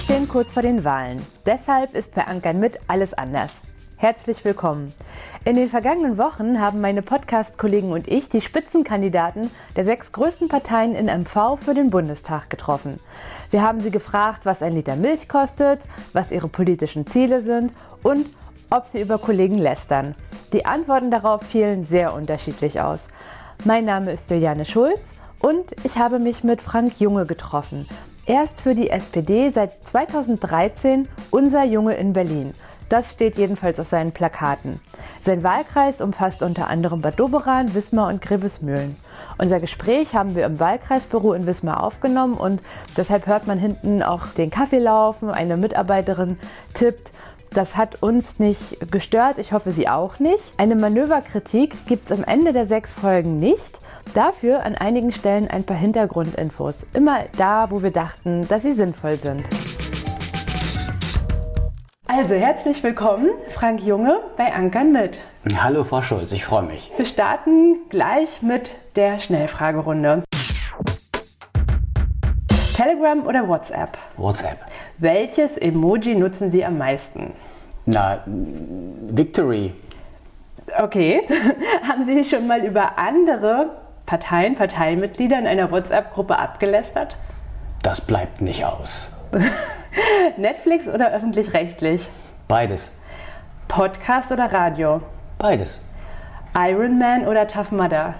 stehen kurz vor den Wahlen. Deshalb ist bei Ankern mit alles anders. Herzlich willkommen. In den vergangenen Wochen haben meine Podcast-Kollegen und ich die Spitzenkandidaten der sechs größten Parteien in MV für den Bundestag getroffen. Wir haben sie gefragt, was ein Liter Milch kostet, was ihre politischen Ziele sind und ob sie über Kollegen lästern. Die Antworten darauf fielen sehr unterschiedlich aus. Mein Name ist Juliane Schulz und ich habe mich mit Frank Junge getroffen. Er ist für die SPD seit 2013 unser Junge in Berlin. Das steht jedenfalls auf seinen Plakaten. Sein Wahlkreis umfasst unter anderem Bad Doberan, Wismar und Grevesmühlen. Unser Gespräch haben wir im Wahlkreisbüro in Wismar aufgenommen und deshalb hört man hinten auch den Kaffee laufen. Eine Mitarbeiterin tippt. Das hat uns nicht gestört, ich hoffe Sie auch nicht. Eine Manöverkritik gibt es am Ende der sechs Folgen nicht. Dafür an einigen Stellen ein paar Hintergrundinfos. Immer da, wo wir dachten, dass sie sinnvoll sind. Also herzlich willkommen, Frank Junge bei Ankern mit. Hallo Frau Schulz, ich freue mich. Wir starten gleich mit der Schnellfragerunde. Telegram oder WhatsApp? WhatsApp. Welches Emoji nutzen Sie am meisten? Na, Victory. Okay. Haben Sie schon mal über andere Parteien, Parteimitglieder in einer WhatsApp-Gruppe abgelästert? Das bleibt nicht aus. Netflix oder öffentlich-rechtlich? Beides. Podcast oder Radio? Beides. Iron Man oder Tough Mudder?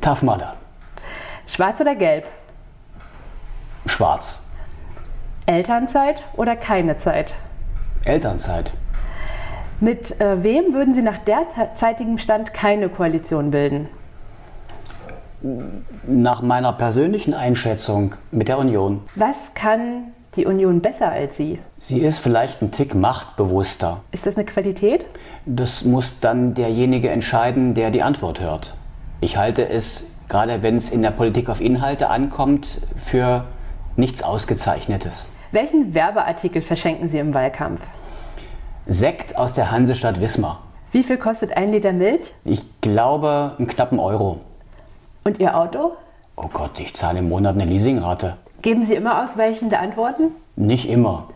Tough Mudder. Schwarz oder gelb? Schwarz. Elternzeit oder keine Zeit? Elternzeit. Mit äh, wem würden Sie nach derzeitigem Stand keine Koalition bilden? Nach meiner persönlichen Einschätzung mit der Union. Was kann die Union besser als Sie? Sie ist vielleicht ein Tick machtbewusster. Ist das eine Qualität? Das muss dann derjenige entscheiden, der die Antwort hört. Ich halte es, gerade wenn es in der Politik auf Inhalte ankommt, für nichts Ausgezeichnetes. Welchen Werbeartikel verschenken Sie im Wahlkampf? Sekt aus der Hansestadt Wismar. Wie viel kostet ein Liter Milch? Ich glaube, einen knappen Euro. Und Ihr Auto? Oh Gott, ich zahle im Monat eine Leasingrate. Geben Sie immer ausweichende Antworten? Nicht immer.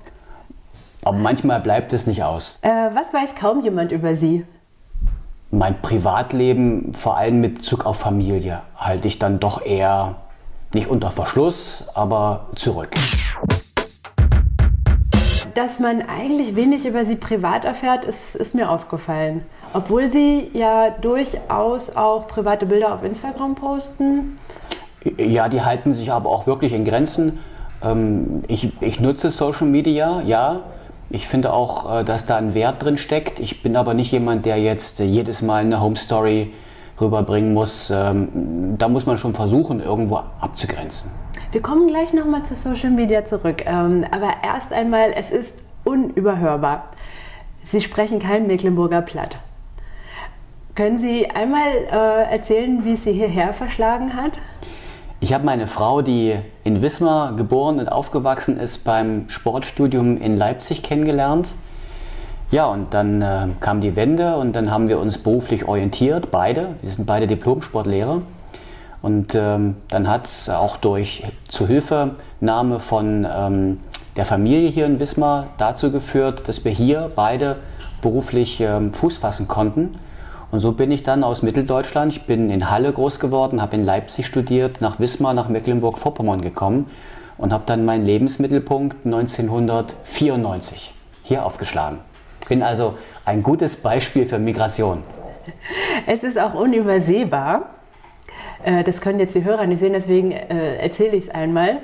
Aber manchmal bleibt es nicht aus. Äh, was weiß kaum jemand über Sie? Mein Privatleben, vor allem mit Bezug auf Familie, halte ich dann doch eher nicht unter Verschluss, aber zurück. Dass man eigentlich wenig über sie privat erfährt, ist, ist mir aufgefallen. Obwohl sie ja durchaus auch private Bilder auf Instagram posten. Ja, die halten sich aber auch wirklich in Grenzen. Ähm, ich, ich nutze Social Media, ja. Ich finde auch, äh, dass da ein Wert drin steckt. Ich bin aber nicht jemand, der jetzt jedes Mal eine Home Story rüberbringen muss. Ähm, da muss man schon versuchen, irgendwo abzugrenzen. Wir kommen gleich nochmal zu Social Media zurück. Ähm, aber erst einmal, es ist unüberhörbar. Sie sprechen kein Mecklenburger Platt. Können Sie einmal äh, erzählen, wie es Sie hierher verschlagen hat? Ich habe meine Frau, die in Wismar geboren und aufgewachsen ist, beim Sportstudium in Leipzig kennengelernt. Ja, und dann äh, kam die Wende und dann haben wir uns beruflich orientiert, beide. Wir sind beide Diplom-Sportlehrer. Und ähm, dann hat es auch durch Zuhilfenahme von ähm, der Familie hier in Wismar dazu geführt, dass wir hier beide beruflich ähm, Fuß fassen konnten. Und so bin ich dann aus Mitteldeutschland, ich bin in Halle groß geworden, habe in Leipzig studiert, nach Wismar, nach Mecklenburg-Vorpommern gekommen und habe dann meinen Lebensmittelpunkt 1994 hier aufgeschlagen. Bin also ein gutes Beispiel für Migration. Es ist auch unübersehbar. Äh, das können jetzt die Hörer nicht sehen, deswegen äh, erzähle ich es einmal.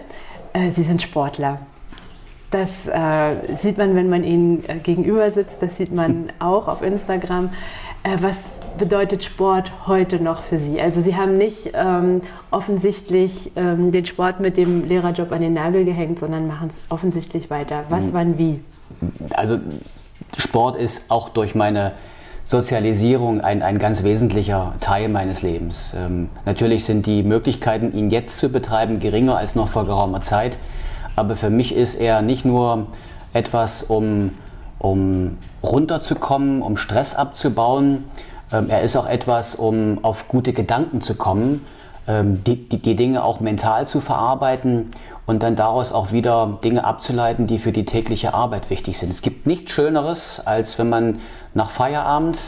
Äh, Sie sind Sportler. Das sieht man, wenn man ihnen gegenüber sitzt. Das sieht man auch auf Instagram. Äh, was bedeutet Sport heute noch für Sie? Also Sie haben nicht ähm, offensichtlich ähm, den Sport mit dem Lehrerjob an den Nagel gehängt, sondern machen es offensichtlich weiter. Was, mhm. wann, wie? Also Sport ist auch durch meine Sozialisierung ein, ein ganz wesentlicher Teil meines Lebens. Ähm, natürlich sind die Möglichkeiten, ihn jetzt zu betreiben, geringer als noch vor geraumer Zeit. Aber für mich ist er nicht nur etwas, um, um runterzukommen, um Stress abzubauen. Ähm, er ist auch etwas, um auf gute Gedanken zu kommen. ähm, die, die, die Dinge auch mental zu verarbeiten und dann daraus auch wieder Dinge abzuleiten, die für die tägliche Arbeit wichtig sind. Es gibt nichts Schöneres, als wenn man nach Feierabend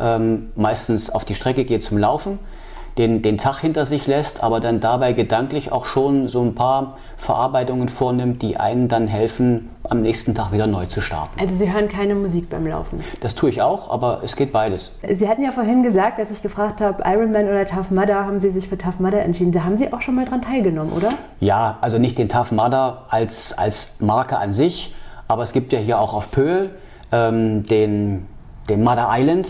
ähm, meistens auf die Strecke geht zum Laufen den, den Tag hinter sich lässt, aber dann dabei gedanklich auch schon so ein paar Verarbeitungen vornimmt, die einen dann helfen, am nächsten Tag wieder neu zu starten. Also Sie hören keine Musik beim Laufen? Das tue ich auch, aber es geht beides. Sie hatten ja vorhin gesagt, als ich gefragt habe, Ironman oder Tough Mudder, haben Sie sich für Tough Mudder entschieden. Da haben Sie auch schon mal dran teilgenommen, oder? Ja, also nicht den Tough Mudder als, als Marke an sich, aber es gibt ja hier auch auf Pöhl ähm, den, den Mudder Island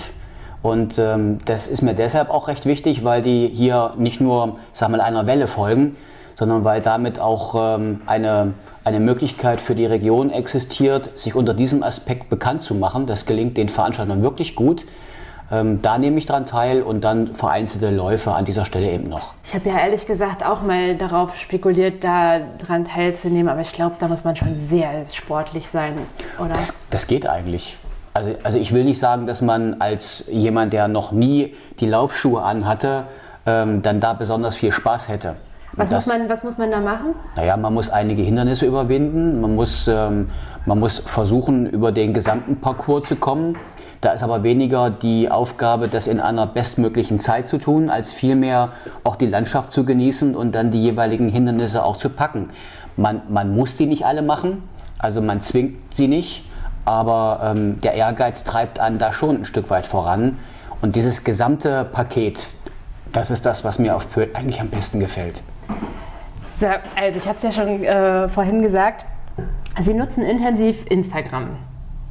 und ähm, das ist mir deshalb auch recht wichtig, weil die hier nicht nur, sag mal, einer Welle folgen, sondern weil damit auch ähm, eine, eine Möglichkeit für die Region existiert, sich unter diesem Aspekt bekannt zu machen. Das gelingt den Veranstaltern wirklich gut. Ähm, da nehme ich dran teil und dann vereinzelte Läufe an dieser Stelle eben noch. Ich habe ja ehrlich gesagt auch mal darauf spekuliert, da dran teilzunehmen, aber ich glaube, da muss man schon sehr sportlich sein, oder? Das, das geht eigentlich. Also, also ich will nicht sagen, dass man als jemand, der noch nie die Laufschuhe anhatte, ähm, dann da besonders viel Spaß hätte. Was, das, muss man, was muss man da machen? Naja, man muss einige Hindernisse überwinden. Man muss, ähm, man muss versuchen, über den gesamten Parcours zu kommen. Da ist aber weniger die Aufgabe, das in einer bestmöglichen Zeit zu tun, als vielmehr auch die Landschaft zu genießen und dann die jeweiligen Hindernisse auch zu packen. Man, man muss die nicht alle machen, also man zwingt sie nicht aber ähm, der Ehrgeiz treibt einen da schon ein Stück weit voran. Und dieses gesamte Paket, das ist das, was mir auf Pöhl eigentlich am besten gefällt. Also ich habe es ja schon äh, vorhin gesagt, Sie nutzen intensiv Instagram.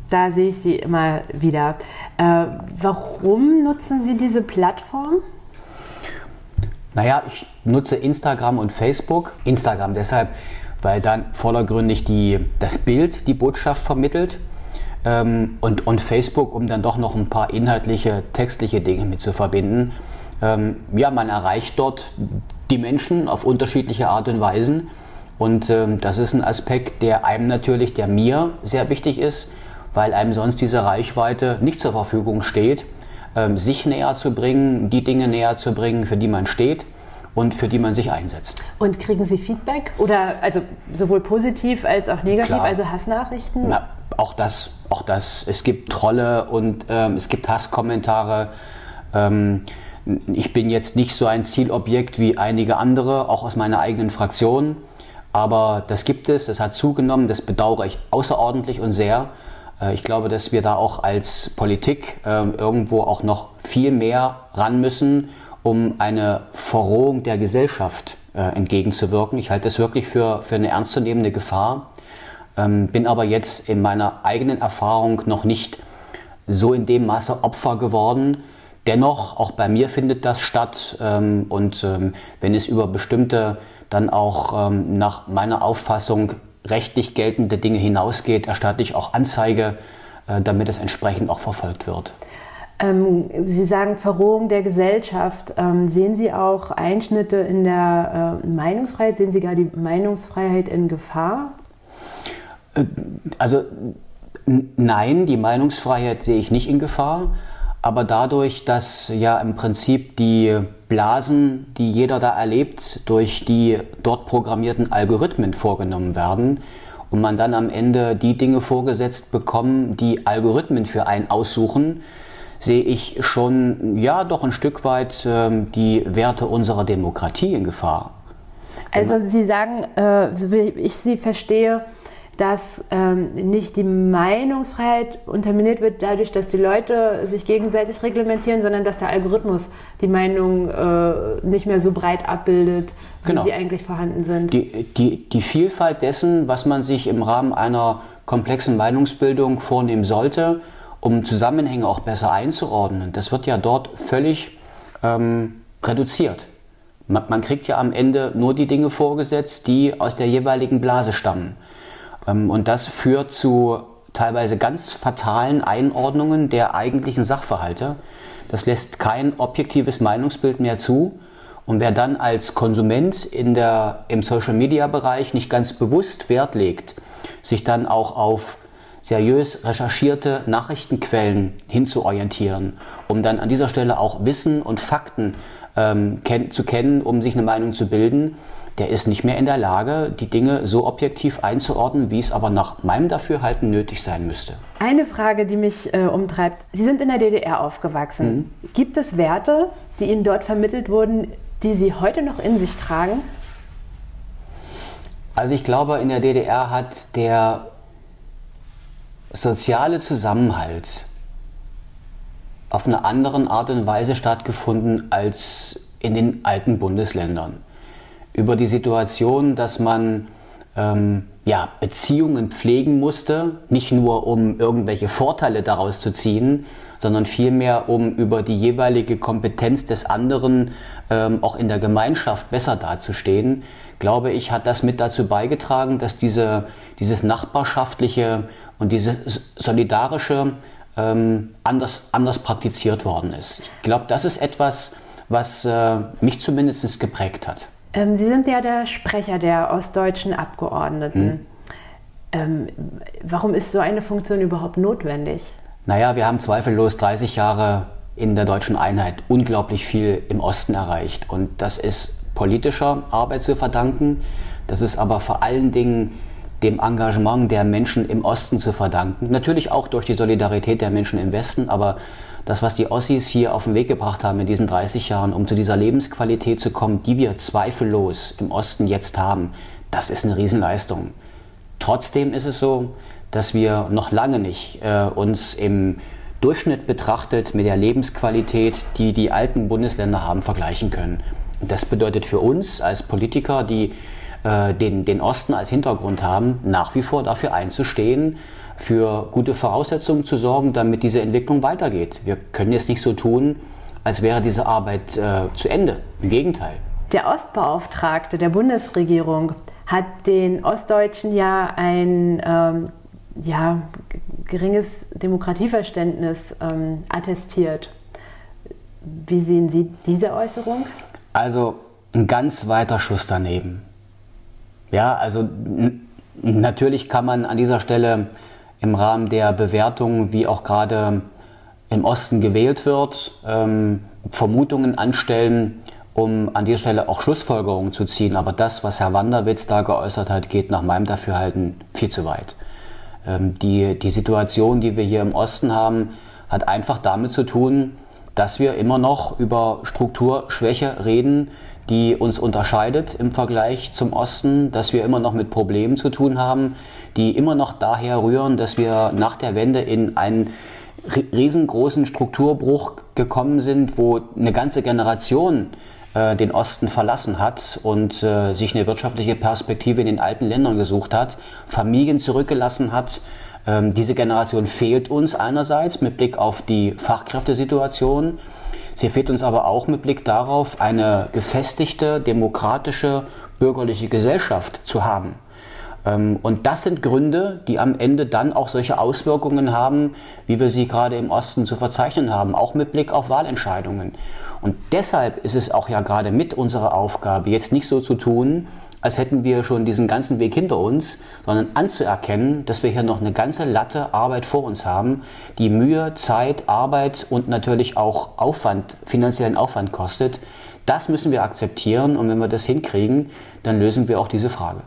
Da sehe ich Sie immer wieder. Äh, warum nutzen Sie diese Plattform? Naja, ich nutze Instagram und Facebook. Instagram deshalb, weil dann vordergründig die, das Bild die Botschaft vermittelt ähm, und, und Facebook, um dann doch noch ein paar inhaltliche, textliche Dinge mit zu verbinden. Ähm, ja, man erreicht dort die Menschen auf unterschiedliche Art und Weisen. Und ähm, das ist ein Aspekt, der einem natürlich, der mir sehr wichtig ist, weil einem sonst diese Reichweite nicht zur Verfügung steht, ähm, sich näher zu bringen, die Dinge näher zu bringen, für die man steht und für die man sich einsetzt. Und kriegen Sie Feedback oder also sowohl positiv als auch negativ, Klar. also Hassnachrichten? Na, auch das, auch das. Es gibt Trolle und ähm, es gibt Hasskommentare. Ähm, ich bin jetzt nicht so ein Zielobjekt wie einige andere, auch aus meiner eigenen Fraktion. Aber das gibt es, das hat zugenommen, das bedauere ich außerordentlich und sehr. Äh, ich glaube, dass wir da auch als Politik äh, irgendwo auch noch viel mehr ran müssen, um eine Verrohung der Gesellschaft äh, entgegenzuwirken. Ich halte das wirklich für, für eine ernstzunehmende Gefahr. Ähm, bin aber jetzt in meiner eigenen Erfahrung noch nicht so in dem Maße Opfer geworden. Dennoch, auch bei mir findet das statt. Ähm, und ähm, wenn es über bestimmte dann auch ähm, nach meiner Auffassung rechtlich geltende Dinge hinausgeht, erstatte ich auch Anzeige, äh, damit es entsprechend auch verfolgt wird. Ähm, Sie sagen Verrohung der Gesellschaft. Ähm, sehen Sie auch Einschnitte in der äh, Meinungsfreiheit? Sehen Sie gar die Meinungsfreiheit in Gefahr? Äh, also nein, die Meinungsfreiheit sehe ich nicht in Gefahr. Aber dadurch, dass ja im Prinzip die Blasen, die jeder da erlebt, durch die dort programmierten Algorithmen vorgenommen werden und man dann am Ende die Dinge vorgesetzt bekommt, die Algorithmen für einen aussuchen, sehe ich schon ja doch ein Stück weit äh, die Werte unserer Demokratie in Gefahr. Also Sie sagen, äh, so wie ich Sie verstehe, dass ähm, nicht die Meinungsfreiheit unterminiert wird dadurch, dass die Leute sich gegenseitig reglementieren, sondern dass der Algorithmus die Meinung äh, nicht mehr so breit abbildet, wie genau. sie eigentlich vorhanden sind. Die, die, die Vielfalt dessen, was man sich im Rahmen einer komplexen Meinungsbildung vornehmen sollte, um Zusammenhänge auch besser einzuordnen, das wird ja dort völlig ähm, reduziert. Man, man kriegt ja am Ende nur die Dinge vorgesetzt, die aus der jeweiligen Blase stammen. Ähm, und das führt zu teilweise ganz fatalen Einordnungen der eigentlichen Sachverhalte. Das lässt kein objektives Meinungsbild mehr zu. Und wer dann als Konsument in der, im Social-Media-Bereich nicht ganz bewusst Wert legt, sich dann auch auf seriös recherchierte Nachrichtenquellen hinzuorientieren, um dann an dieser Stelle auch Wissen und Fakten ähm, ken zu kennen, um sich eine Meinung zu bilden, der ist nicht mehr in der Lage, die Dinge so objektiv einzuordnen, wie es aber nach meinem Dafürhalten nötig sein müsste. Eine Frage, die mich äh, umtreibt. Sie sind in der DDR aufgewachsen. Mhm. Gibt es Werte, die Ihnen dort vermittelt wurden, die Sie heute noch in sich tragen? Also ich glaube, in der DDR hat der soziale Zusammenhalt auf eine andere Art und Weise stattgefunden als in den alten Bundesländern. Über die Situation, dass man ähm, ja, Beziehungen pflegen musste, nicht nur um irgendwelche Vorteile daraus zu ziehen, sondern vielmehr um über die jeweilige Kompetenz des anderen ähm, auch in der Gemeinschaft besser dazustehen, glaube ich, hat das mit dazu beigetragen, dass diese, dieses nachbarschaftliche und dieses solidarische ähm, anders, anders praktiziert worden ist. Ich glaube, das ist etwas, was äh, mich zumindest geprägt hat. Ähm, Sie sind ja der Sprecher der ostdeutschen Abgeordneten. Hm. Ähm, warum ist so eine Funktion überhaupt notwendig? Naja, wir haben zweifellos 30 Jahre in der deutschen Einheit unglaublich viel im Osten erreicht. Und das ist politischer Arbeit zu verdanken. Das ist aber vor allen Dingen dem Engagement der Menschen im Osten zu verdanken. Natürlich auch durch die Solidarität der Menschen im Westen, aber das, was die Ossis hier auf den Weg gebracht haben in diesen 30 Jahren, um zu dieser Lebensqualität zu kommen, die wir zweifellos im Osten jetzt haben, das ist eine Riesenleistung. Trotzdem ist es so, dass wir noch lange nicht äh, uns im Durchschnitt betrachtet mit der Lebensqualität, die die alten Bundesländer haben, vergleichen können. Das bedeutet für uns als Politiker, die äh, den, den Osten als Hintergrund haben, nach wie vor dafür einzustehen, für gute Voraussetzungen zu sorgen, damit diese Entwicklung weitergeht. Wir können jetzt nicht so tun, als wäre diese Arbeit äh, zu Ende. Im Gegenteil. Der Ostbeauftragte der Bundesregierung hat den Ostdeutschen ja ein ähm, ja, geringes Demokratieverständnis ähm, attestiert. Wie sehen Sie diese Äußerung? Also ein ganz weiter Schuss daneben. Ja, also natürlich kann man an dieser Stelle im Rahmen der Bewertung, wie auch gerade im Osten gewählt wird, ähm, Vermutungen anstellen, um an dieser Stelle auch Schlussfolgerungen zu ziehen. Aber das, was Herr Wanderwitz da geäußert hat, geht nach meinem Dafürhalten viel zu weit. Ähm, die, die Situation, die wir hier im Osten haben, hat einfach damit zu tun, dass wir immer noch über Strukturschwäche reden, die uns unterscheidet im Vergleich zum Osten, dass wir immer noch mit Problemen zu tun haben, die immer noch daher rühren, dass wir nach der Wende in einen riesengroßen Strukturbruch gekommen sind, wo eine ganze Generation äh, den Osten verlassen hat und äh, sich eine wirtschaftliche Perspektive in den alten Ländern gesucht hat, Familien zurückgelassen hat. Ähm, diese Generation fehlt uns einerseits mit Blick auf die Fachkräftesituation, Sie fehlt uns aber auch mit Blick darauf, eine gefestigte, demokratische, bürgerliche Gesellschaft zu haben. Ähm, und das sind Gründe, die am Ende dann auch solche Auswirkungen haben, wie wir sie gerade im Osten zu verzeichnen haben, auch mit Blick auf Wahlentscheidungen. Und deshalb ist es auch ja gerade mit unserer Aufgabe, jetzt nicht so zu tun, als hätten wir schon diesen ganzen Weg hinter uns, sondern anzuerkennen, dass wir hier noch eine ganze Latte Arbeit vor uns haben, die Mühe, Zeit, Arbeit und natürlich auch Aufwand, finanziellen Aufwand kostet. Das müssen wir akzeptieren und wenn wir das hinkriegen, dann lösen wir auch diese Frage.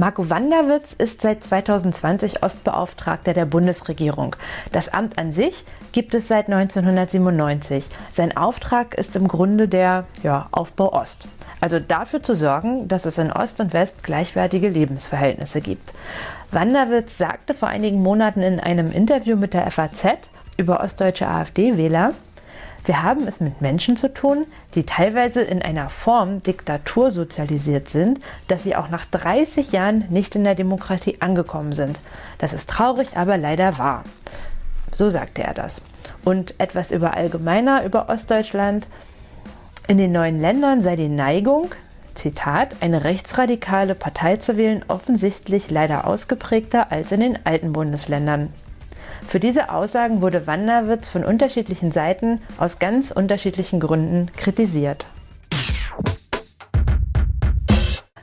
Marco Wanderwitz ist seit 2020 Ostbeauftragter der Bundesregierung. Das Amt an sich gibt es seit 1997. Sein Auftrag ist im Grunde der ja, Aufbau Ost. Also dafür zu sorgen, dass es in Ost und West gleichwertige Lebensverhältnisse gibt. Wanderwitz sagte vor einigen Monaten in einem Interview mit der FAZ über ostdeutsche AfD-Wähler, wir haben es mit Menschen zu tun, die teilweise in einer Form Diktatur sozialisiert sind, dass sie auch nach 30 Jahren nicht in der Demokratie angekommen sind. Das ist traurig, aber leider wahr. So sagte er das. Und etwas über allgemeiner über Ostdeutschland. In den neuen Ländern sei die Neigung, Zitat, eine rechtsradikale Partei zu wählen offensichtlich leider ausgeprägter als in den alten Bundesländern. Für diese Aussagen wurde Wanderwitz von unterschiedlichen Seiten aus ganz unterschiedlichen Gründen kritisiert.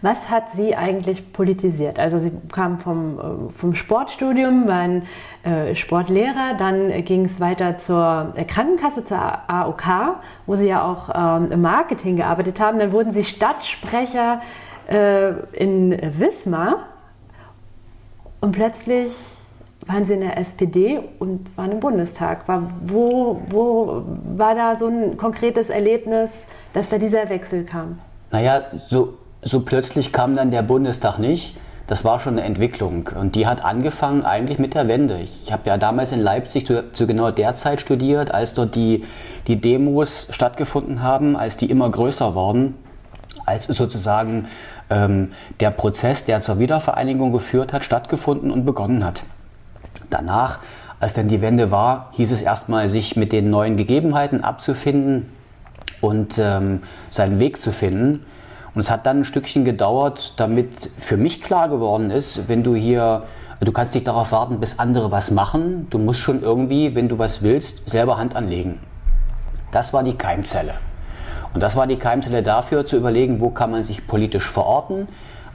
Was hat Sie eigentlich politisiert? Also Sie kamen vom, äh, vom Sportstudium, waren äh, Sportlehrer, dann ging es weiter zur Krankenkasse, zur AOK, wo Sie ja auch ähm, im Marketing gearbeitet haben. Dann wurden Sie Stadtsprecher äh, in Wismar und plötzlich waren Sie in der SPD und waren im Bundestag. War, wo, wo war da so ein konkretes Erlebnis, dass da dieser Wechsel kam? Naja, so, so plötzlich kam dann der Bundestag nicht. Das war schon eine Entwicklung und die hat angefangen eigentlich mit der Wende. Ich habe ja damals in Leipzig zu, zu, genau der Zeit studiert, als dort die, die Demos stattgefunden haben, als die immer größer wurden, als sozusagen ähm, der Prozess, der zur Wiedervereinigung geführt hat, stattgefunden und begonnen hat. Danach, als dann die Wende war, hieß es erstmal, sich mit den neuen Gegebenheiten abzufinden und ähm, seinen Weg zu finden. Und es hat dann ein Stückchen gedauert, damit für mich klar geworden ist, wenn du hier, du kannst nicht darauf warten, bis andere was machen. Du musst schon irgendwie, wenn du was willst, selber Hand anlegen. Das war die Keimzelle. Und das war die Keimzelle dafür, zu überlegen, wo kann man sich politisch verorten.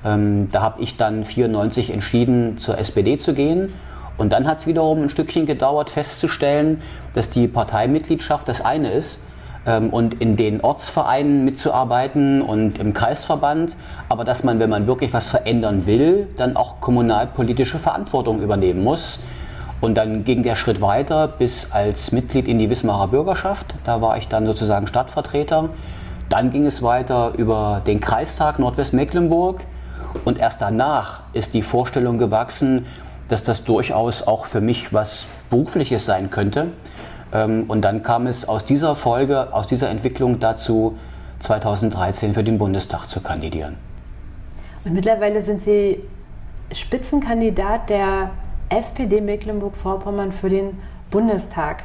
Ähm, da habe ich dann 94 entschieden, zur SPD zu gehen und dann hat es wiederum ein Stückchen gedauert, festzustellen, dass die Parteimitgliedschaft das eine ist ähm, und in den Ortsvereinen mitzuarbeiten und im Kreisverband, aber dass man, wenn man wirklich was verändern will, dann auch kommunalpolitische Verantwortung übernehmen muss. Und dann ging der Schritt weiter bis als Mitglied in die Wismarer Bürgerschaft. Da war ich dann sozusagen Stadtvertreter. Dann ging es weiter über den Kreistag Nordwestmecklenburg. Und erst danach ist die Vorstellung gewachsen, dass das durchaus auch für mich was Berufliches sein könnte. Ähm, und dann kam es aus dieser Folge, aus dieser Entwicklung dazu, 2013 für den Bundestag zu kandidieren. Und mittlerweile sind Sie Spitzenkandidat der SPD Mecklenburg-Vorpommern für den Bundestag.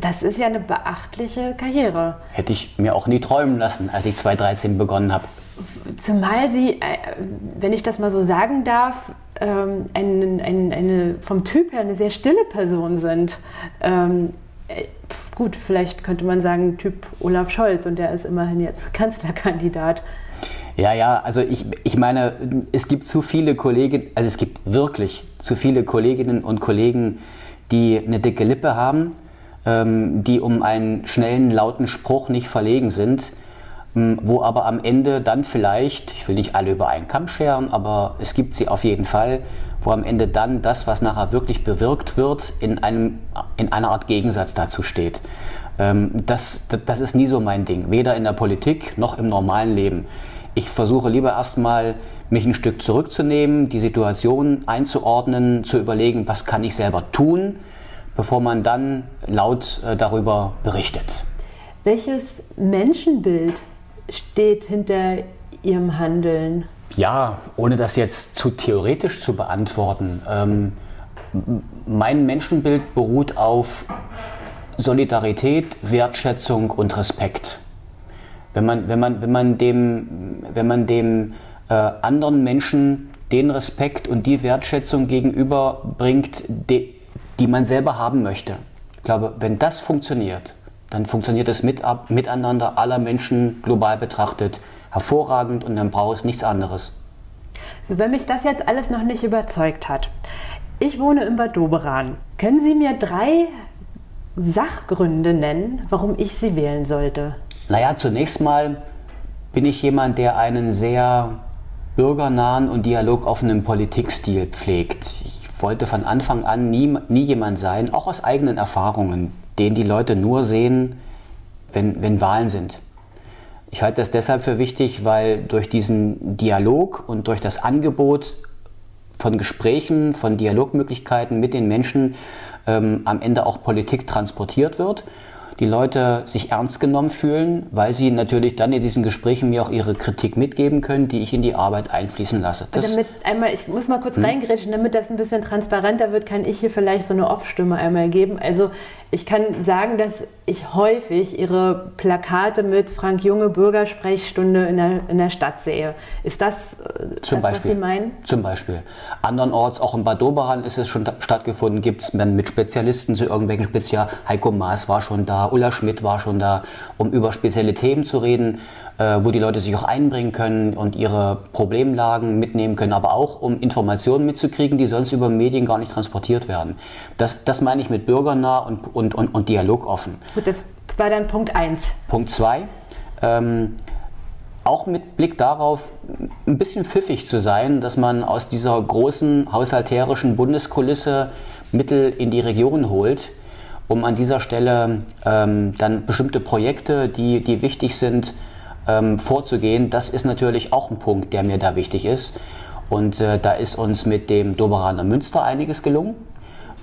Das ist ja eine beachtliche Karriere. Hätte ich mir auch nie träumen lassen, als ich 2013 begonnen habe. Zumal Sie, äh, wenn ich das mal so sagen darf, ähm, ein, ein, eine, vom Typ her eine sehr stille Person sind. Ähm, äh, gut, vielleicht könnte man sagen, Typ Olaf Scholz und der ist immerhin jetzt Kanzlerkandidat. Ja, ja, also ich, ich meine, es gibt zu viele Kollegen, also es gibt wirklich zu viele Kolleginnen und Kollegen, die eine dicke Lippe haben, ähm, die um einen schnellen, lauten Spruch nicht verlegen sind wo aber am Ende dann vielleicht, ich will nicht alle über einen Kamm scheren, aber es gibt sie auf jeden Fall, wo am Ende dann das, was nachher wirklich bewirkt wird, in, einem, in einer Art Gegensatz dazu steht. Ähm, das, das ist nie so mein Ding, weder in der Politik noch im normalen Leben. Ich versuche lieber erstmal, mich ein Stück zurückzunehmen, die Situation einzuordnen, zu überlegen, was kann ich selber tun, bevor man dann laut äh, darüber berichtet. Welches Menschenbild steht hinter Ihrem Handeln? Ja, ohne das jetzt zu theoretisch zu beantworten. Ähm, mein Menschenbild beruht auf Solidarität, Wertschätzung und Respekt. Wenn man, wenn man, wenn man dem, wenn man dem äh, anderen Menschen den Respekt und die Wertschätzung gegenüberbringt, die, die man selber haben möchte. Ich glaube, wenn das funktioniert, dann funktioniert das Miteinander aller Menschen global betrachtet hervorragend und dann braucht es nichts anderes. So, wenn mich das jetzt alles noch nicht überzeugt hat. Ich wohne in Bad Doberan. Können Sie mir drei Sachgründe nennen, warum ich Sie wählen sollte? Naja, zunächst mal bin ich jemand, der einen sehr bürgernahen und dialogoffenen Politikstil pflegt. Ich wollte von Anfang an nie, nie jemand sein, auch aus eigenen Erfahrungen, den die Leute nur sehen, wenn, wenn Wahlen sind. Ich halte das deshalb für wichtig, weil durch diesen Dialog und durch das Angebot von Gesprächen, von Dialogmöglichkeiten mit den Menschen ähm, am Ende auch Politik transportiert wird die Leute sich ernst genommen fühlen, weil sie natürlich dann in diesen Gesprächen mir auch ihre Kritik mitgeben können, die ich in die Arbeit einfließen lasse. Das damit einmal, ich muss mal kurz hm. reingrätschen, damit das ein bisschen transparenter wird, kann ich hier vielleicht so eine Off-Stimme einmal geben. Also ich kann sagen, dass ich häufig Ihre Plakate mit Frank Junge Bürgersprechstunde in der, in der Stadt sehe. Ist das, äh, Zum das Beispiel. was Sie meinen? Zum Beispiel. Andernorts, auch in Bad Doberan ist es schon stattgefunden, gibt es mit Spezialisten zu irgendwelchen Spezial. Heiko Maas war schon da Ulla Schmidt war schon da, um über spezielle Themen zu reden, äh, wo die Leute sich auch einbringen können und ihre Problemlagen mitnehmen können, aber auch um Informationen mitzukriegen, die sonst über Medien gar nicht transportiert werden. Das, das meine ich mit bürgernah und, und, und, und dialogoffen. Gut, das war dann Punkt 1. Punkt 2. Ähm, auch mit Blick darauf, ein bisschen pfiffig zu sein, dass man aus dieser großen haushalterischen Bundeskulisse Mittel in die Region holt, um an dieser Stelle ähm, dann bestimmte Projekte, die, die wichtig sind, ähm, vorzugehen. Das ist natürlich auch ein Punkt, der mir da wichtig ist. Und äh, da ist uns mit dem Doberaner Münster einiges gelungen.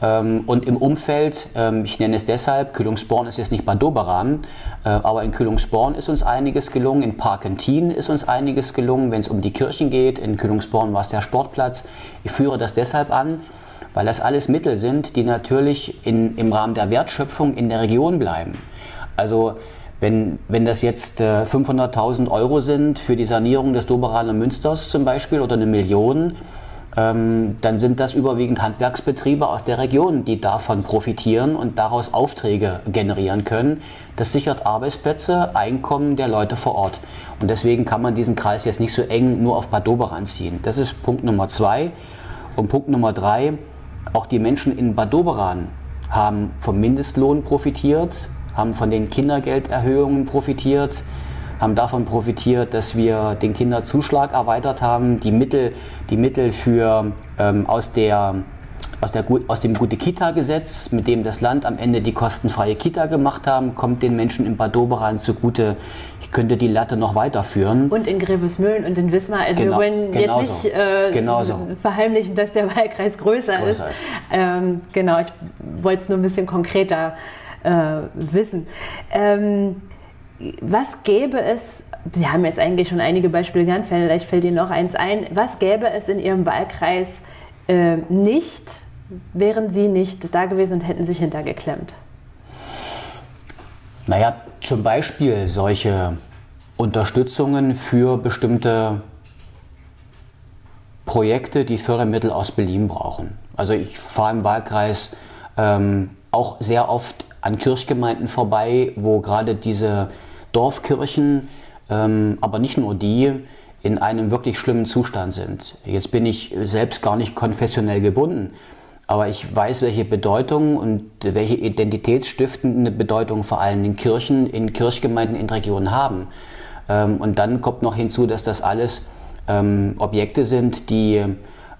Ähm, und im Umfeld, ähm, ich nenne es deshalb, Kühlungsborn ist jetzt nicht Bad Doberan, äh, aber in Kühlungsborn ist uns einiges gelungen, in Parkentin ist uns einiges gelungen, wenn es um die Kirchen geht. In Kühlungsborn war es der Sportplatz. Ich führe das deshalb an, weil das alles Mittel sind, die natürlich in, im Rahmen der Wertschöpfung in der Region bleiben. Also wenn, wenn das jetzt äh, 500.000 Euro sind für die Sanierung des Doberaner Münsters zum Beispiel oder eine Million, ähm, dann sind das überwiegend Handwerksbetriebe aus der Region, die davon profitieren und daraus Aufträge generieren können. Das sichert Arbeitsplätze, Einkommen der Leute vor Ort. Und deswegen kann man diesen Kreis jetzt nicht so eng nur auf Bad Doberan ziehen. Das ist Punkt Nummer zwei. Und Punkt Nummer drei, auch die Menschen in Bad Doberan haben vom Mindestlohn profitiert, haben von den Kindergelderhöhungen profitiert, haben davon profitiert, dass wir den Kinderzuschlag erweitert haben, die Mittel, die Mittel für ähm, aus der aus, der, aus dem Gute-Kita-Gesetz, mit dem das Land am Ende die kostenfreie Kita gemacht haben, kommt den Menschen in Bad Doberan zugute. Ich könnte die Latte noch weiterführen. Und in Grevesmühlen und in Wismar. Also genau, wir wollen genau jetzt so. nicht äh, Genau so. verheimlichen, dass der Wahlkreis größer, Größer ist. ist. Ähm, genau, ich wollte es nur ein bisschen konkreter äh, wissen. Ähm, was gäbe es, Sie haben jetzt eigentlich schon einige Beispiele genannt, vielleicht fällt Ihnen noch eins ein, was gäbe es in Ihrem Wahlkreis äh, nicht, wären Sie nicht da gewesen und hätten sich hintergeklemmt? Naja, zum Beispiel solche Unterstützungen für bestimmte Projekte, die Fördermittel aus Berlin brauchen. Also ich fahre im Wahlkreis ähm, auch sehr oft an Kirchgemeinden vorbei, wo gerade diese Dorfkirchen, ähm, aber nicht nur die, in einem wirklich schlimmen Zustand sind. Jetzt bin ich selbst gar nicht konfessionell gebunden, aber ich weiß, welche Bedeutung und welche identitätsstiftende Bedeutung vor allem in Kirchen, in Kirchgemeinden in Regionen haben. Ähm, und dann kommt noch hinzu, dass das alles ähm, Objekte sind, die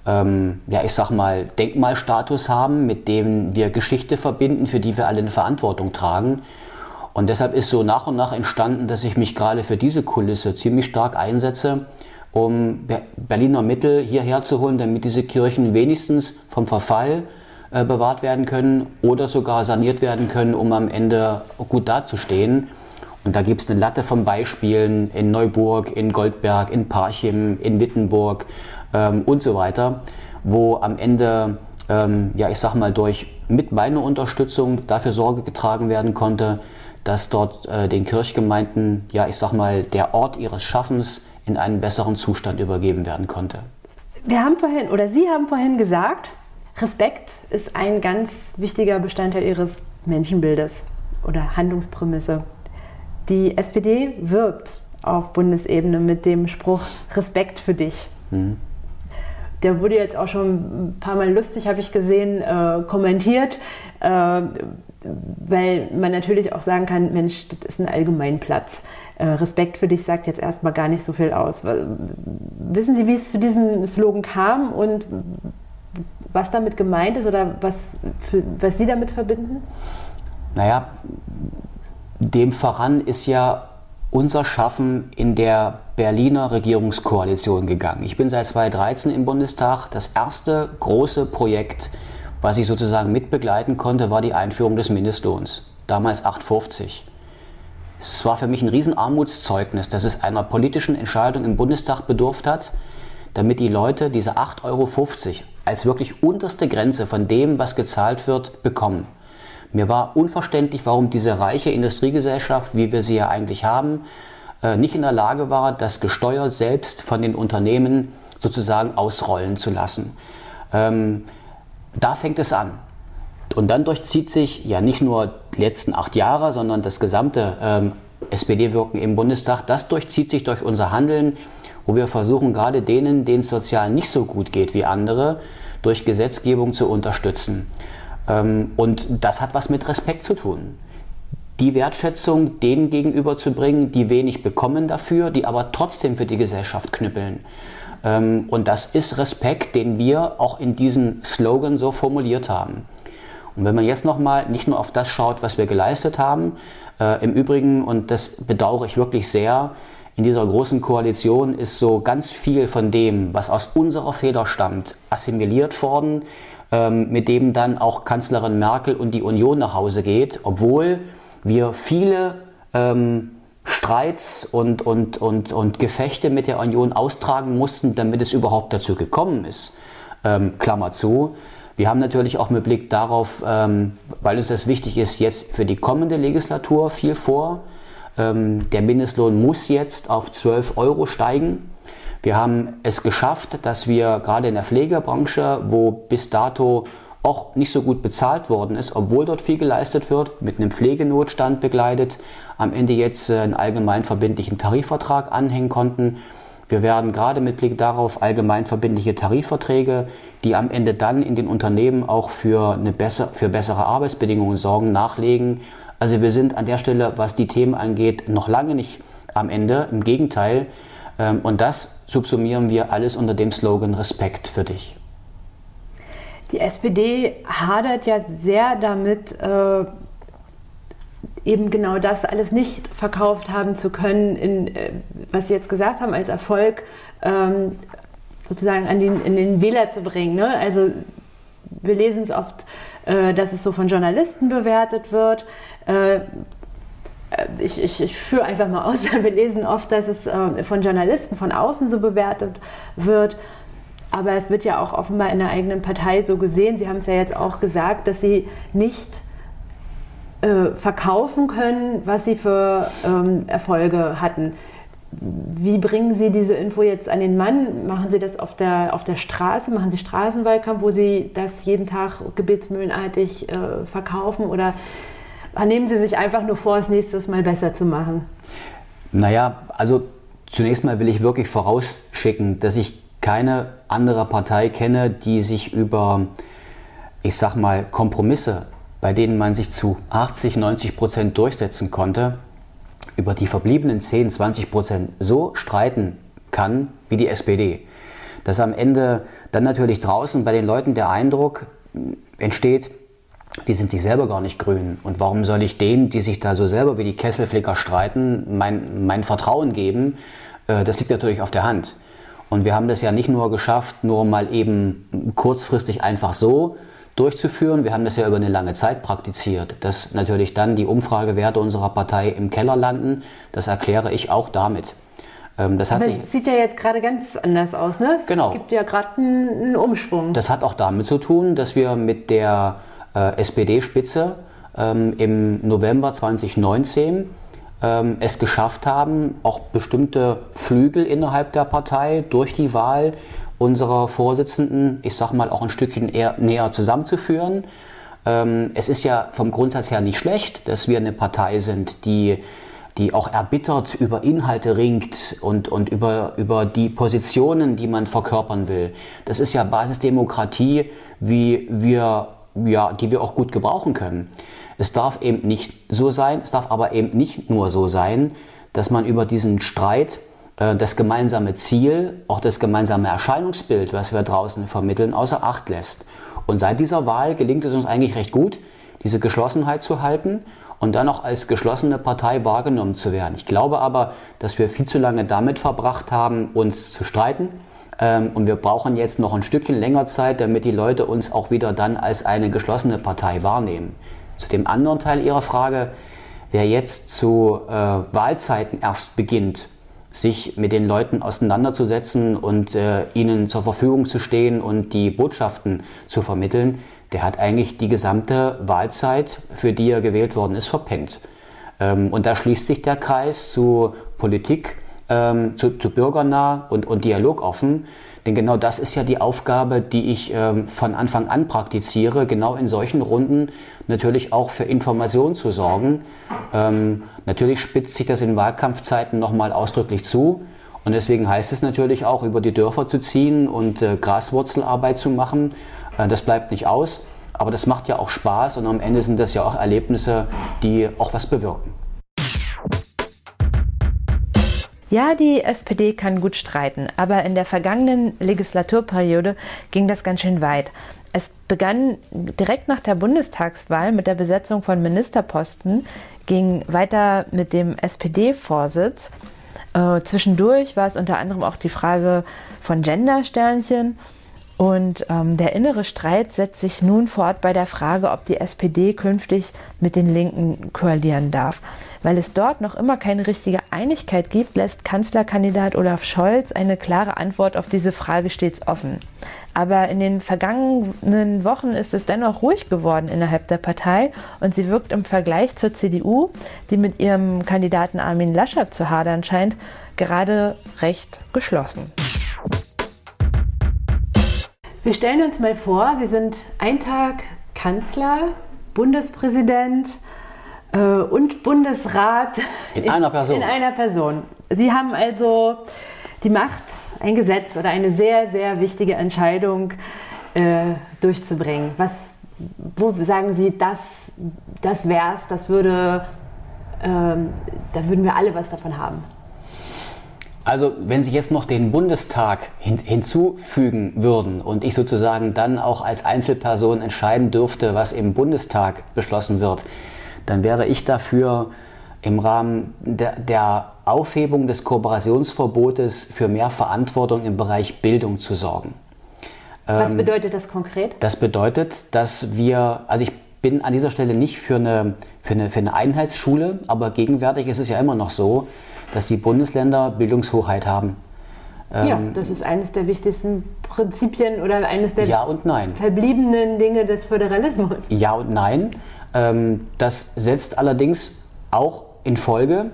ähm, ja, ich sag mal, Denkmalstatus haben, mit dem wir Geschichte verbinden, für die wir alle eine Verantwortung tragen. Und deshalb ist so nach und nach entstanden, dass ich mich gerade für diese Kulisse ziemlich stark einsetze, um Berliner Mittel hierher zu holen, damit diese Kirchen wenigstens vom Verfall äh, bewahrt werden können oder sogar saniert werden können, um am Ende gut dazustehen. Und da gibt es eine Latte von Beispielen in Neuburg, in Goldberg, in Parchim, in Wittenburg ähm, und so weiter, wo am Ende, ähm, ja, ich sag mal, durch mit meiner Unterstützung dafür Sorge getragen werden konnte, dass dort äh, den Kirchgemeinden, ja, ich sag mal, der Ort ihres Schaffens in einen besseren Zustand übergeben werden konnte. Wir haben vorhin, oder Sie haben vorhin gesagt, Respekt ist ein ganz wichtiger Bestandteil Ihres Menschenbildes oder Handlungsprämisse. Die SPD wirbt auf Bundesebene mit dem Spruch Respekt für dich. Mhm. Der wurde jetzt auch schon ein paar Mal lustig, habe ich gesehen, äh, kommentiert, äh, weil man natürlich auch sagen kann, Mensch, das ist ein Allgemeinplatz. Äh, Respekt für dich sagt jetzt erstmal gar nicht so viel aus. Wissen Sie, wie es zu diesem Slogan kam und was damit gemeint ist oder was, für, was Sie damit verbinden? Naja, dem voran ist ja unser Schaffen in der Berliner Regierungskoalition gegangen. Ich bin seit 2013 im Bundestag. Das erste große Projekt, was ich sozusagen mitbegleiten konnte, war die Einführung des Mindestlohns. Damals 8,50. Es war für mich ein Riesenarmutszeugnis, dass es einer politischen Entscheidung im Bundestag bedurft hat, damit die Leute diese 8,50 Euro als wirklich unterste Grenze von dem, was gezahlt wird, bekommen. Mir war unverständlich, warum diese reiche Industriegesellschaft, wie wir sie ja eigentlich haben, äh, nicht in der Lage war, das gesteuert selbst von den Unternehmen sozusagen ausrollen zu lassen. Ähm, da fängt es an. Und dann durchzieht sich ja nicht nur die letzten acht Jahre, sondern das gesamte ähm, SPD-Wirken im Bundestag. Das durchzieht sich durch unser Handeln, wo wir versuchen, gerade denen, denen es sozial nicht so gut geht wie andere, durch Gesetzgebung zu unterstützen. Ähm, und das hat was mit Respekt zu tun. Die Wertschätzung denen gegenüber zu bringen, die wenig bekommen dafür, die aber trotzdem für die Gesellschaft knüppeln. Ähm, und das ist Respekt, den wir auch in diesem Slogan so formuliert haben. Und wenn man jetzt nochmal nicht nur auf das schaut, was wir geleistet haben, äh, im Übrigen, und das bedauere ich wirklich sehr, in dieser großen Koalition ist so ganz viel von dem, was aus unserer Feder stammt, assimiliert worden, ähm, mit dem dann auch Kanzlerin Merkel und die Union nach Hause geht, obwohl wir viele ähm, Streits und, und, und, und Gefechte mit der Union austragen mussten, damit es überhaupt dazu gekommen ist. Ähm, Klammer zu. Wir haben natürlich auch mit Blick darauf, ähm, weil uns das wichtig ist, jetzt für die kommende Legislatur viel vor. Ähm, der Mindestlohn muss jetzt auf 12 Euro steigen. Wir haben es geschafft, dass wir gerade in der Pflegebranche, wo bis dato auch nicht so gut bezahlt worden ist, obwohl dort viel geleistet wird, mit einem Pflegenotstand begleitet, am Ende jetzt äh, einen allgemein verbindlichen Tarifvertrag anhängen konnten. Wir werden gerade mit Blick darauf allgemein verbindliche Tarifverträge, die am Ende dann in den Unternehmen auch für, eine besser, für bessere Arbeitsbedingungen sorgen, nachlegen. Also wir sind an der Stelle, was die Themen angeht, noch lange nicht am Ende. Im Gegenteil. Ähm, und das subsumieren wir alles unter dem Slogan Respekt für dich. Die SPD hadert ja sehr damit, äh, eben genau das alles nicht verkauft haben zu können, in, äh, was Sie jetzt gesagt haben, als Erfolg ähm, sozusagen an den, in den Wähler zu bringen. Ne? Also wir lesen es oft, äh, dass es so von Journalisten bewertet wird. Äh, ich, ich, ich, führe einfach mal aus, wir lesen oft, dass es äh, von Journalisten von außen so bewertet wird. Aber es wird ja auch offenbar in der eigenen Partei so gesehen. Sie haben es ja jetzt auch gesagt, dass Sie nicht äh, verkaufen können, was Sie für ähm, Erfolge hatten. Wie bringen Sie diese Info jetzt an den Mann? Machen Sie das auf der, auf der Straße? Machen Sie Straßenwahlkampf, wo Sie das jeden Tag gebetsmühlenartig äh, verkaufen? Oder nehmen Sie sich einfach nur vor, es nächstes Mal besser zu machen? Naja, also zunächst mal will ich wirklich vorausschicken, dass ich keine andere Partei kenne, die sich über, ich sag mal, Kompromisse, bei denen man sich zu 80, 90 Prozent durchsetzen konnte, über die verbliebenen 10, 20 Prozent so streiten kann wie die SPD. Dass am Ende dann natürlich draußen bei den Leuten der Eindruck entsteht, die sind sich selber gar nicht grün. Und warum soll ich denen, die sich da so selber wie die Kesselflicker streiten, mein, mein Vertrauen geben? Äh, das liegt natürlich auf der Hand. Und wir haben das ja nicht nur geschafft, nur mal eben kurzfristig einfach so, durchzuführen. Wir haben das ja über eine lange Zeit praktiziert. Dass natürlich dann die Umfragewerte unserer Partei im Keller landen, das erkläre ich auch damit. Ähm, das Aber es sieht ja jetzt gerade ganz anders aus, ne? Es genau. gibt ja gerade einen, einen, Umschwung. Das hat auch damit zu tun, dass wir mit der äh, SPD-Spitze ähm, im November 2019 ähm, es geschafft haben, auch bestimmte Flügel innerhalb der Partei durch die Wahl unserer Vorsitzenden, ich sag mal, auch ein Stückchen eher, näher zusammenzuführen. Ähm, es ist ja vom Grundsatz her nicht schlecht, dass wir eine Partei sind, die, die auch erbittert über Inhalte ringt und, und über, über die Positionen, die man verkörpern will. Das ist ja Basisdemokratie, wie wir, ja, die wir auch gut gebrauchen können. Es darf eben nicht so sein, es darf aber eben nicht nur so sein, dass man über diesen Streit das gemeinsame Ziel, auch das gemeinsame Erscheinungsbild, was wir draußen vermitteln, außer Acht lässt. Und seit dieser Wahl gelingt es uns eigentlich recht gut, diese Geschlossenheit zu halten und dann auch als geschlossene Partei wahrgenommen zu werden. Ich glaube aber, dass wir viel zu lange damit verbracht haben, uns zu streiten. Ähm, und wir brauchen jetzt noch ein Stückchen länger Zeit, damit die Leute uns auch wieder dann als eine geschlossene Partei wahrnehmen. Zu dem anderen Teil Ihrer Frage, wer jetzt zu äh, Wahlzeiten erst beginnt, sich mit den Leuten auseinanderzusetzen und äh, ihnen zur Verfügung zu stehen und die Botschaften zu vermitteln, der hat eigentlich die gesamte Wahlzeit, für die er gewählt worden ist, verpennt. Ähm, und da schließt sich der Kreis zu Politik ähm, zu, zu bürgernah und, und dialogoffen. Denn genau das ist ja die Aufgabe, die ich ähm, von Anfang an praktiziere, genau in solchen Runden natürlich auch für Information zu sorgen. Ähm, natürlich spitzt sich das in Wahlkampfzeiten nochmal ausdrücklich zu. Und deswegen heißt es natürlich auch, über die Dörfer zu ziehen und äh, Graswurzelarbeit zu machen. Äh, das bleibt nicht aus. Aber das macht ja auch Spaß und am Ende sind das ja auch Erlebnisse, die auch was bewirken. Ja, die SPD kann gut streiten, aber in der vergangenen Legislaturperiode ging das ganz schön weit. Es begann direkt nach der Bundestagswahl mit der Besetzung von Ministerposten, ging weiter mit dem SPD-Vorsitz. Äh, zwischendurch war es unter anderem auch die Frage von Gendersternchen und ähm, der innere Streit setzt sich nun fort bei der Frage, ob die SPD künftig mit den Linken koalieren darf. Weil es dort noch immer keine richtige Einigkeit gibt, lässt Kanzlerkandidat Olaf Scholz eine klare Antwort auf diese Frage stets offen. Aber in den vergangenen Wochen ist es dennoch ruhig geworden innerhalb der Partei und sie wirkt im Vergleich zur CDU, die mit ihrem Kandidaten Armin Laschet zu hadern scheint, gerade recht geschlossen. Wir stellen uns mal vor, Sie sind ein Tag Kanzler, Bundespräsident äh, und Bundesrat in einer Person. In einer Person. Sie haben also die Macht, ein Gesetz oder eine sehr, sehr wichtige Entscheidung äh, durchzubringen. Was, wo sagen Sie, das, das wär's, das würde, ähm, da würden wir alle was davon haben? Also wenn Sie jetzt noch den Bundestag hin, hinzufügen würden und ich sozusagen dann auch als Einzelperson entscheiden dürfte, was im Bundestag beschlossen wird, dann wäre ich dafür im Rahmen der, der Aufhebung des Kooperationsverbotes für mehr Verantwortung im Bereich Bildung zu sorgen. Was ähm, bedeutet das konkret? Das bedeutet, dass wir, also ich bin an dieser Stelle nicht für eine, für eine, für eine Einheitsschule, aber gegenwärtig ist es ja immer noch so, dass die Bundesländer Bildungshoheit haben. Ja, ähm, das ist eines der wichtigsten Prinzipien oder eines der ja verbliebenen Dinge des Föderalismus. Ja und nein. Ähm, das setzt allerdings auch in Folge,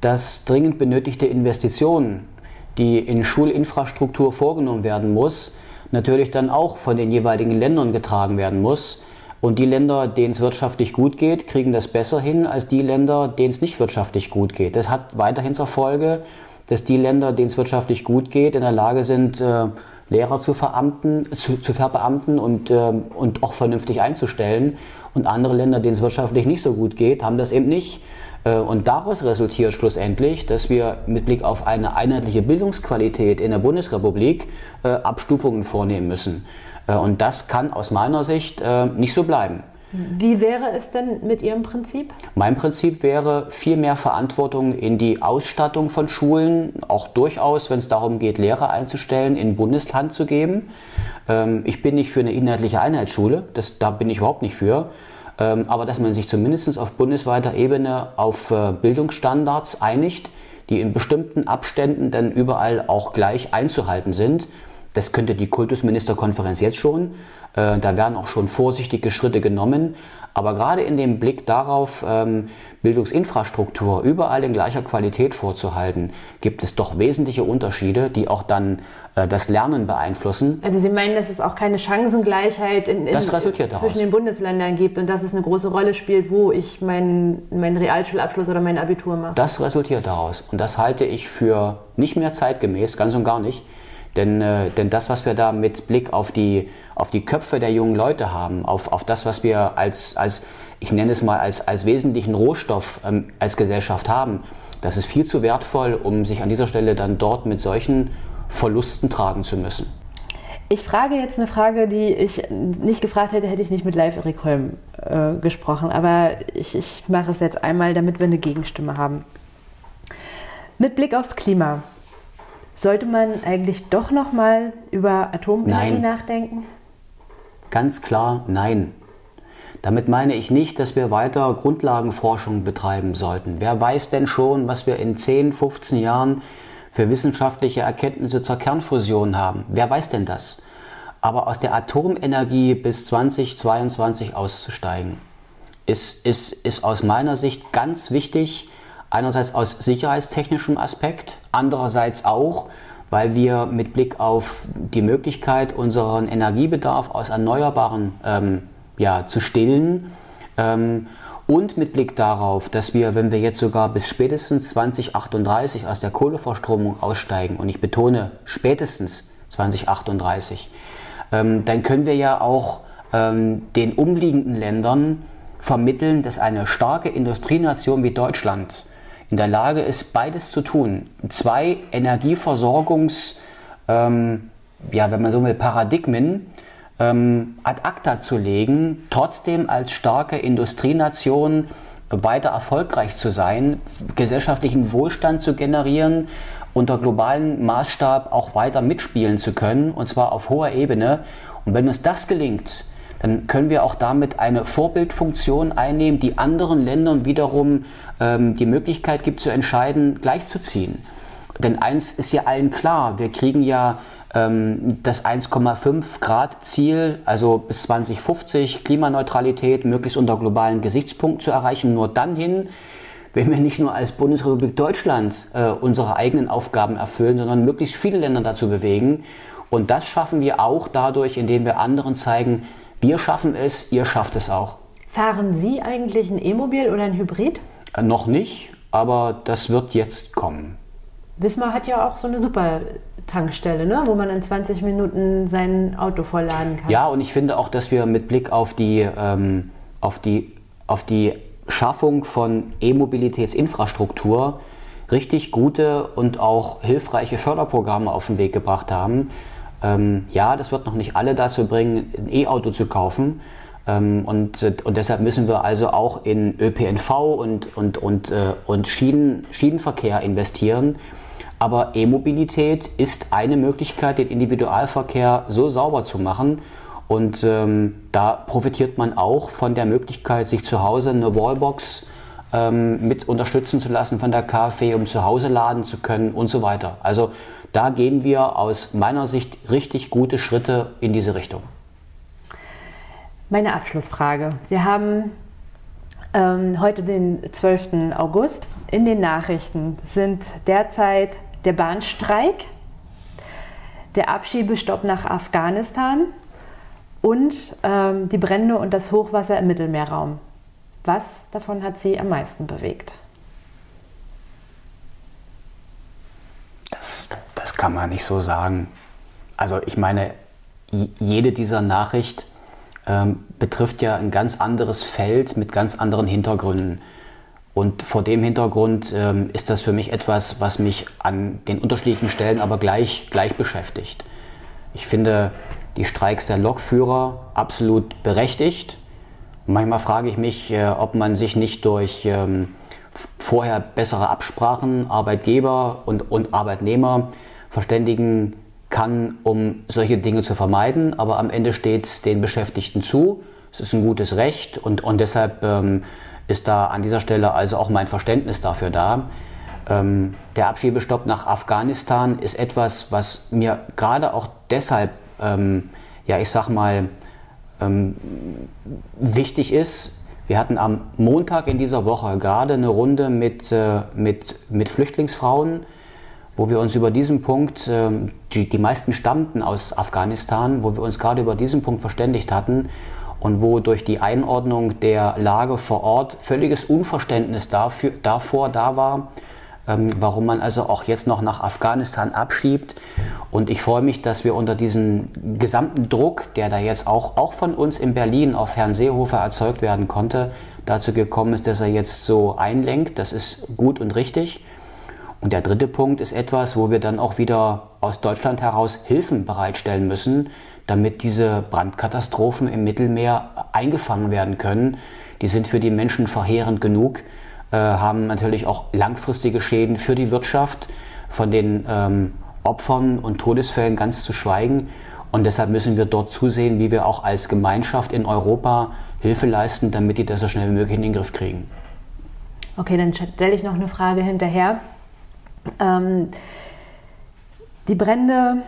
dass dringend benötigte Investitionen, die in Schulinfrastruktur vorgenommen werden muss, natürlich dann auch von den jeweiligen Ländern getragen werden muss. Und die Länder, denen es wirtschaftlich gut geht, kriegen das besser hin als die Länder, denen es nicht wirtschaftlich gut geht. Das hat weiterhin zur Folge, dass die Länder, denen es wirtschaftlich gut geht, in der Lage sind, äh, Lehrer zu, veramten, zu, zu verbeamten und, äh, und auch vernünftig einzustellen. Und andere Länder, denen es wirtschaftlich nicht so gut geht, haben das eben nicht. Äh, und daraus resultiert schlussendlich, dass wir mit Blick auf eine einheitliche Bildungsqualität in der Bundesrepublik äh, Abstufungen vornehmen müssen. Äh, und das kann aus meiner Sicht äh, nicht so bleiben. Wie wäre es denn mit Ihrem Prinzip? Mein Prinzip wäre viel mehr Verantwortung in die Ausstattung von Schulen, auch durchaus, wenn es darum geht, Lehrer einzustellen, in Bundesland zu geben. Ähm, ich bin nicht für eine inhaltliche Einheitsschule, das, da bin ich überhaupt nicht für. Ähm, aber dass man sich zumindest auf bundesweiter Ebene auf äh, Bildungsstandards einigt, die in bestimmten Abständen dann überall auch gleich einzuhalten sind das könnte die Kultusministerkonferenz jetzt schon. Äh, da werden auch schon vorsichtige Schritte genommen. Aber gerade in dem Blick darauf, ähm, Bildungsinfrastruktur überall in gleicher Qualität vorzuhalten, gibt es doch wesentliche Unterschiede, die auch dann äh, das Lernen beeinflussen. Also Sie meinen, dass es auch keine Chancengleichheit in, in, zwischen daraus. den Bundesländern gibt und dass es eine große Rolle spielt, wo ich meinen, meinen Realschulabschluss oder mein Abitur mache? Das resultiert daraus. Und das halte ich für nicht mehr zeitgemäß, ganz und gar nicht. Denn, äh, denn das, was wir da mit Blick auf die, auf die Köpfe der jungen Leute haben, auf, auf das, was wir als, als, ich nenne es mal, als, als wesentlichen Rohstoff ähm, als Gesellschaft haben, das ist viel zu wertvoll, um sich an dieser Stelle dann dort mit solchen Verlusten tragen zu müssen. Ich frage jetzt eine Frage, die ich nicht gefragt hätte, hätte ich nicht mit Live Erik Holm äh, gesprochen. Aber ich, ich mache es jetzt einmal, damit wir eine Gegenstimme haben. Mit Blick aufs Klima. Sollte man eigentlich doch noch mal über Atomenergie nachdenken? Ganz klar nein. Damit meine ich nicht, dass wir weiter Grundlagenforschung betreiben sollten. Wer weiß denn schon, was wir in 10, 15 Jahren für wissenschaftliche Erkenntnisse zur Kernfusion haben? Wer weiß denn das? Aber aus der Atomenergie bis 2022 auszusteigen, ist, ist, ist aus meiner Sicht ganz wichtig, einerseits aus sicherheitstechnischem Aspekt, andererseits auch, weil wir mit Blick auf die Möglichkeit, unseren Energiebedarf aus Erneuerbaren ähm, ja, zu stillen ähm, und mit Blick darauf, dass wir, wenn wir jetzt sogar bis spätestens 2038 aus der Kohleverstromung aussteigen, und ich betone spätestens 2038, ähm, dann können wir ja auch ähm, den umliegenden Ländern vermitteln, dass eine starke Industrienation wie Deutschland in der Lage ist, beides zu tun. Zwei Energieversorgungs, ähm, ja, wenn man so will, Paradigmen ähm, ad acta zu legen, trotzdem als starke Industrienation weiter erfolgreich zu sein, gesellschaftlichen Wohlstand zu generieren, unter globalen Maßstab auch weiter mitspielen zu können, und zwar auf hoher Ebene. Und wenn uns das gelingt, dann können wir auch damit eine Vorbildfunktion einnehmen, die anderen Ländern wiederum ähm, die Möglichkeit gibt zu entscheiden, gleichzuziehen. Denn eins ist ja allen klar, wir kriegen ja ähm, das 1,5 Grad Ziel, also bis 2050 Klimaneutralität möglichst unter globalen Gesichtspunkten zu erreichen, nur dann hin, wenn wir nicht nur als Bundesrepublik Deutschland äh, unsere eigenen Aufgaben erfüllen, sondern möglichst viele Länder dazu bewegen. Und das schaffen wir auch dadurch, indem wir anderen zeigen, wir schaffen es, ihr schafft es auch. Fahren Sie eigentlich ein E-Mobil oder ein Hybrid? Äh, noch nicht, aber das wird jetzt kommen. Wismar hat ja auch so eine super Tankstelle, ne? wo man in 20 Minuten sein Auto vollladen kann. Ja, und ich finde auch, dass wir mit Blick auf die, ähm, auf die, auf die Schaffung von E-Mobilitätsinfrastruktur richtig gute und auch hilfreiche Förderprogramme auf den Weg gebracht haben. Ähm, ja, das wird noch nicht alle dazu bringen, ein E-Auto zu kaufen. Ähm, und, und deshalb müssen wir also auch in ÖPNV und, und, und, äh, und Schienen, Schienenverkehr investieren. Aber E-Mobilität ist eine Möglichkeit, den Individualverkehr so sauber zu machen. Und ähm, da profitiert man auch von der Möglichkeit, sich zu Hause eine Wallbox ähm, mit unterstützen zu lassen von der KfW, um zu Hause laden zu können und so weiter. Also da gehen wir aus meiner Sicht richtig gute Schritte in diese Richtung. Meine Abschlussfrage. Wir haben ähm, heute den 12. August. In den Nachrichten sind derzeit der Bahnstreik, der Abschiebestopp nach Afghanistan und ähm, die Brände und das Hochwasser im Mittelmeerraum. Was davon hat Sie am meisten bewegt? Das, das kann man nicht so sagen. Also ich meine, jede dieser Nachrichten ähm, betrifft ja ein ganz anderes Feld mit ganz anderen Hintergründen. Und vor dem Hintergrund ähm, ist das für mich etwas, was mich an den unterschiedlichen Stellen aber gleich, gleich beschäftigt. Ich finde die Streiks der Lokführer absolut berechtigt. Manchmal frage ich mich, äh, ob man sich nicht durch ähm, vorher bessere Absprachen Arbeitgeber und, und Arbeitnehmer verständigen kann, um solche Dinge zu vermeiden. Aber am Ende steht es den Beschäftigten zu. Es ist ein gutes Recht und, und deshalb ähm, ist da an dieser Stelle also auch mein Verständnis dafür da. Ähm, der Abschiebestopp nach Afghanistan ist etwas, was mir gerade auch deshalb, ähm, ja, ich sag mal, ähm, wichtig ist. Wir hatten am Montag in dieser Woche gerade eine Runde mit, äh, mit, mit Flüchtlingsfrauen, wo wir uns über diesen Punkt, ähm, die, die meisten stammten aus Afghanistan, wo wir uns gerade über diesen Punkt verständigt hatten und wo durch die Einordnung der Lage vor Ort völliges Unverständnis dafür, davor da war, ähm, warum man also auch jetzt noch nach Afghanistan abschiebt. Und ich freue mich, dass wir unter diesem gesamten Druck, der da jetzt auch, auch von uns in Berlin auf Herrn Seehofer erzeugt werden konnte, dazu gekommen ist, dass er jetzt so einlenkt. Das ist gut und richtig. Und der dritte Punkt ist etwas, wo wir dann auch wieder aus Deutschland heraus Hilfen bereitstellen müssen, damit diese Brandkatastrophen im Mittelmeer eingefangen werden können. Die sind für die Menschen verheerend genug, äh, haben natürlich auch langfristige Schäden für die Wirtschaft, von den ähm, Opfern und Todesfällen ganz zu schweigen. Und deshalb müssen wir dort zusehen, wie wir auch als Gemeinschaft in Europa Hilfe leisten, damit die das so schnell wie möglich in den Griff kriegen. Okay, dann stelle ich noch eine Frage hinterher. Ähm, die Brände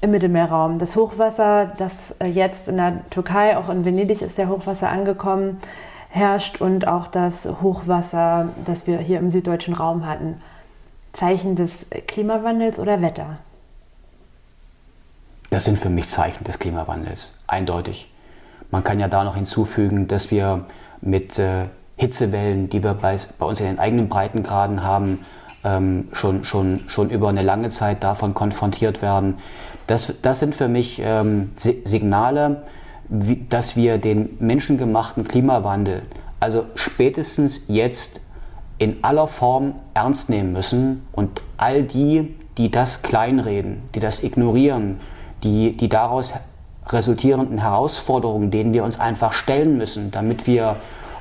im Mittelmeerraum, das Hochwasser, das äh, jetzt in der Türkei, auch in Venedig ist ja Hochwasser angekommen, herrscht und auch das Hochwasser, das wir hier im süddeutschen Raum hatten. Zeichen des Klimawandels oder Wetter? Das sind für mich Zeichen des Klimawandels, eindeutig. Man kann ja da noch hinzufügen, dass wir mit äh, Hitzewellen, die wir bei, bei, uns in den eigenen Breitengraden haben, ähm, schon, schon, schon über eine lange Zeit davon konfrontiert werden. Das, das sind für mich ähm, Signale, wie, dass wir den menschengemachten Klimawandel, also spätestens jetzt in aller Form ernst nehmen müssen und all die, die das kleinreden, die das ignorieren, die, die daraus resultierenden Herausforderungen, denen wir uns einfach stellen müssen, damit wir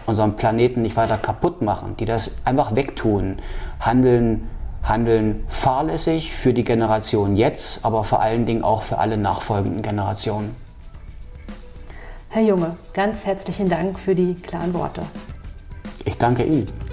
unseren Planeten nicht weiter kaputt machen, die das einfach wegtun, handeln, handeln fahrlässig für die Generation jetzt, aber vor allen Dingen auch für alle nachfolgenden Generationen. Herr Junge, ganz herzlichen Dank für die klaren Worte. Ich danke Ihnen.